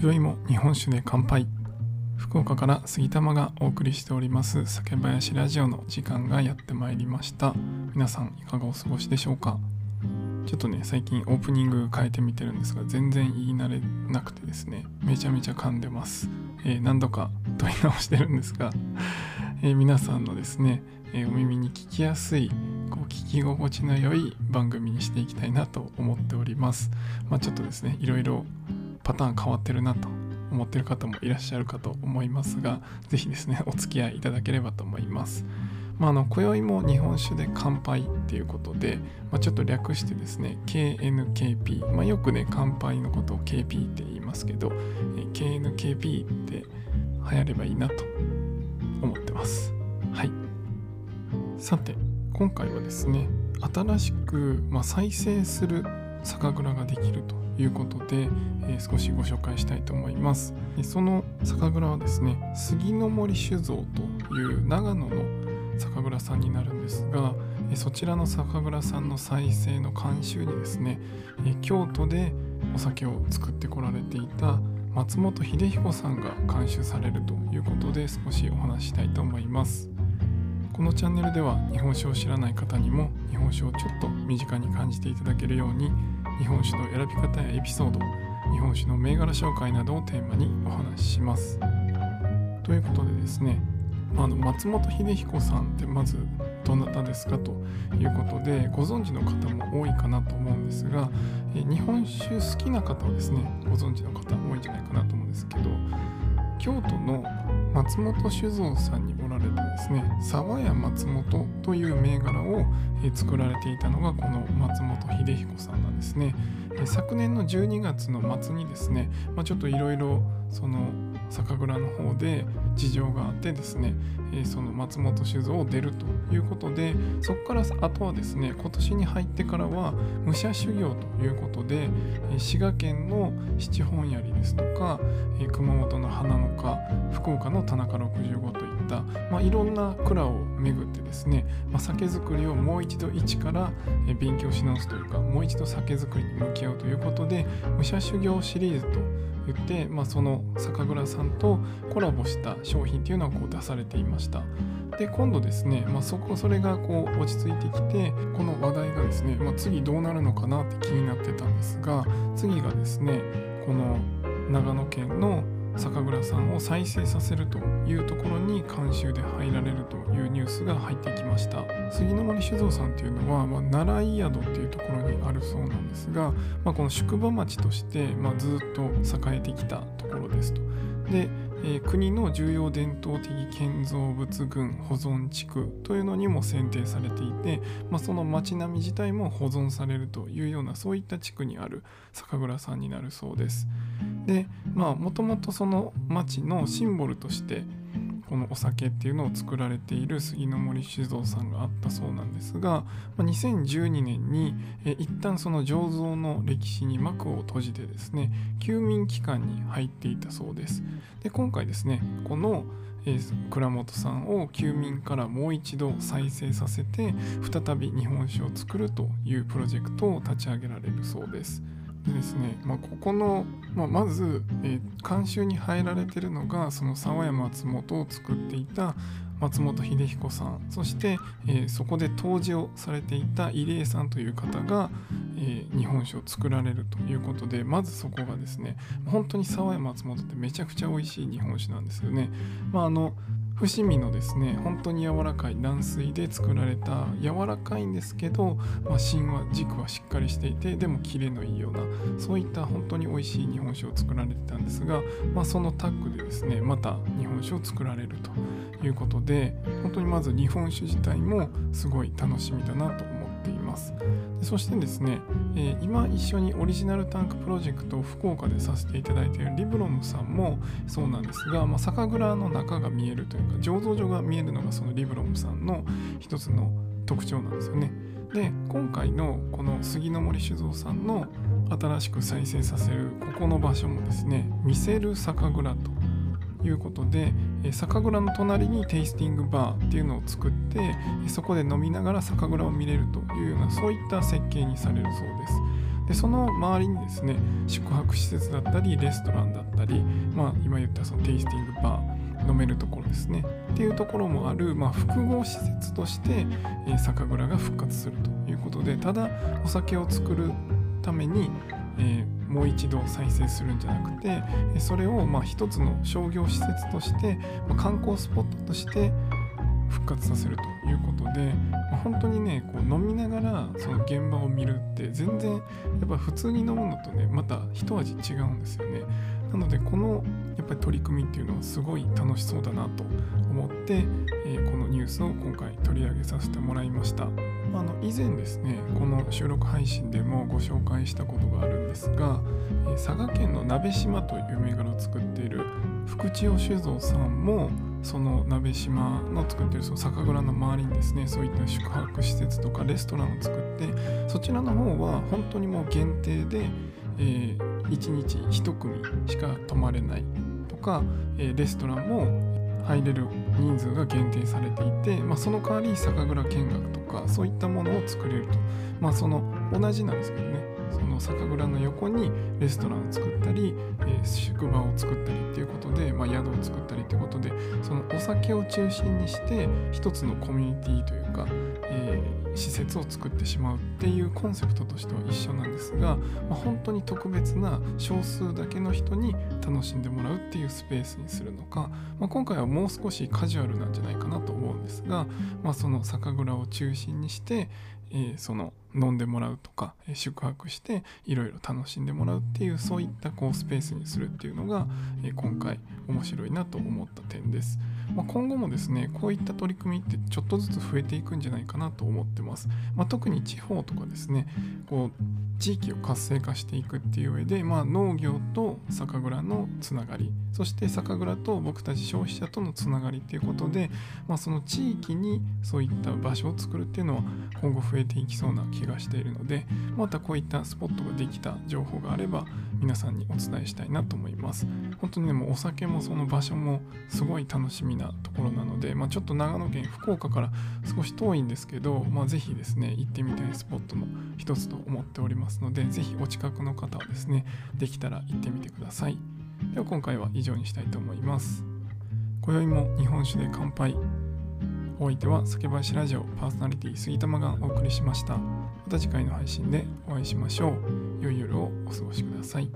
今宵も日本酒で乾杯。福岡から杉玉がお送りしております。酒林ラジオの時間がやってまいりました。皆さんいかがお過ごしでしょうか。ちょっとね最近オープニング変えてみてるんですが全然言い慣れなくてですねめちゃめちゃ噛んでます、えー、何度か問い直してるんですが、えー、皆さんのですね、えー、お耳に聞きやすいこう聞き心地の良い番組にしていきたいなと思っております。まあちょっとですねいろいろパターン変わってるなと思ってる方もいらっしゃるかと思いますが、是非ですね、お付き合いいただければと思います。まあ、あの今宵も日本酒で乾杯っていうことで、まあ、ちょっと略してですね KNKP、まあ、よくね乾杯のことを KP って言いますけど KNKP って流行ればいいなと思ってます。はい。さて今回はですね新しく、ま、再生する酒蔵ができると。いうことで、えー、少しご紹介したいと思います。その酒蔵はですね杉の森酒造という長野の酒蔵さんになるんですがそちらの酒蔵さんの再生の監修にですね京都でお酒を作ってこられていた松本秀彦さんが監修されるということで少しお話ししたいと思います。このチャンネルでは日本酒を知らない方にも日本酒をちょっと身近に感じていただけるように日本酒の選び方やエピソード日本酒の銘柄紹介などをテーマにお話しします。ということでですねあの松本秀彦さんってまずどなたですかということでご存知の方も多いかなと思うんですが日本酒好きな方はですねご存知の方多いんじゃないかなと思うんですけど京都の松本酒造さんにられるですね。沢屋松本という銘柄を作られていたのがこの松本秀彦さんなんですね。昨年の12月の末にですね、まあ、ちょっといろいろその酒蔵の方で事情があってですね、えその松本酒造を出るということでそこからあとはですね今年に入ってからは武者修行ということで、え滋賀県の七本槍ですとか、え熊本の花の花福岡の田中65といった、まあ、いろんな蔵を巡ってですね、まあ、酒造りをもう一度一から勉強し直すというかもう一度酒造りに向き合うということで武者修行シリーズと言って、まあ、その酒蔵さんとコラボした商品っていうのはこう出されていました。で今度ですね、まあ、そこそれがこう落ち着いてきてこの話題がですね、まあ、次どうなるのかなって気になってたんですが次がですねこの長野県の酒蔵さんを再生させるというところに監修で入られるというニュースが入ってきました。杉の森酒造さんっていうのは、まあ、奈良井宿っていうところにあるそうなんですが、まあ、この宿場町として、まあ、ずっと栄えてきたところですと。でえー、国の重要伝統的建造物群保存地区というのにも選定されていて、まあ、その町並み自体も保存されるというようなそういった地区にある酒蔵さんになるそうです。でまあもともとその町のシンボルとしてこのお酒っていうのを作られている杉の森酒造さんがあったそうなんですが、ま、2012年にえ一旦その醸造の歴史に幕を閉じてですね休眠期間に入っていたそうですで今回ですねこのえ倉本さんを休眠からもう一度再生させて再び日本酒を作るというプロジェクトを立ち上げられるそうです。でですね、まあ、ここの、まあ、まず、えー、監修に入られてるのがその沢山松本を作っていた松本秀彦さん。そして、えー、そこで杜氏をされていた入江さんという方が、えー、日本酒を作られるということでまずそこがですね本当に沢山松本ってめちゃくちゃ美味しい日本酒なんですよね。まあ、あの伏見のですね本当に柔らかい軟水で作られた柔らかいんですけど、まあ、芯は軸はしっかりしていてでもキレのいいようなそういった本当に美味しい日本酒を作られてたんですが、まあ、そのタッグでですねまた日本酒を作られるということで本当にまず日本酒自体もすごい楽しみだなと思います。ています。そしてですね、えー、今一緒にオリジナルタンクプロジェクトを福岡でさせていただいているリブロムさんもそうなんですが、まあ、酒蔵の中が見えるというか醸造所が見えるのがそのリブロムさんの一つの特徴なんですよね。で今回のこの杉の森酒造さんの新しく再生させるここの場所もですね見せる酒蔵ということで酒蔵の隣にテイスティングバーっていうのを作ってそこで飲みながら酒蔵を見れるというようなそういった設計にされるそうです。でその周りにですね宿泊施設だったりレストランだったり、まあ、今言ったそのテイスティングバー飲めるところですね。っていうところもある、まあ、複合施設として、酒蔵が復活するということでただお酒を作るために、えー、もう一度再生するんじゃなくてそれをまあ一つの商業施設として、まあ、観光スポットとして復活させるということで、まあ、本当にねこう飲みながらその現場を見るって全然やっぱ普通に飲むのとねまた一味違うんですよね。なのでこのやっぱり取り組みっていうのはすごい楽しそうだなと思って、えー、ースを今回取り上げさせてもらいました。あの以前ですねこの収録配信でもご紹介したことがあるんですが、え、佐賀県の鍋島という銘柄を作っている福千代酒造さんもその鍋島の作ってるその酒蔵の周りにですねそういった宿泊施設とかレストランを作ってそちらの方は本当にもう限定で、えー、1日1組しか泊まれないとか、えー、レストランも入れる人数が限定されていて、まあ、その代わり酒蔵見学とかそういったものを作れると。まあその同じなんですけどね。その酒蔵の横にレストランを作ったり、えー、宿場を作ったりっていうことで、まあ、宿を作ったりっていうことでそのお酒を中心にして一つのコミュニティというか、えー、施設を作ってしまうっていうコンセプトとしては一緒なんですが、まあ、本当に特別な少数だけの人に楽しんでもらうっていうスペースにするのか、まあ、今回はもう少しカジュアルなんじゃないかなと思うんですが、まあ、その酒蔵を中心にして、その飲んでもらうとか宿泊していろいろ楽しんでもらうっていうそういったこうスペースにするっていうのが今回面白いなと思った点です。まあ、今後もですねこういった取り組みってちょっとずつ増えていくんじゃないかなと思ってます。まあ、特に地方とかですねこう地域を活性化していくっていう上で、まあ、農業と酒蔵のつながりそして酒蔵と僕たち消費者とのつながりっていうことで、まあ、その地域にそういった場所を作るっていうのは今後増えていきそうな気がしているのでまたこういったスポットができた情報があれば皆さんにお伝えしたいなと思います本当にねもうお酒もその場所もすごい楽しみなところなので、まあ、ちょっと長野県福岡から少し遠いんですけど、まあ、ぜひですね行ってみたいスポットの一つと思っておりますのでぜひお近くの方はですねできたら行ってみてください。では今回は以上にしたいと思います。今宵も日本酒で乾杯。お相手は酒林ラジオパーソナリティ杉玉がお送りしました。また次回の配信でお会いしましょう。良い夜をお過ごしください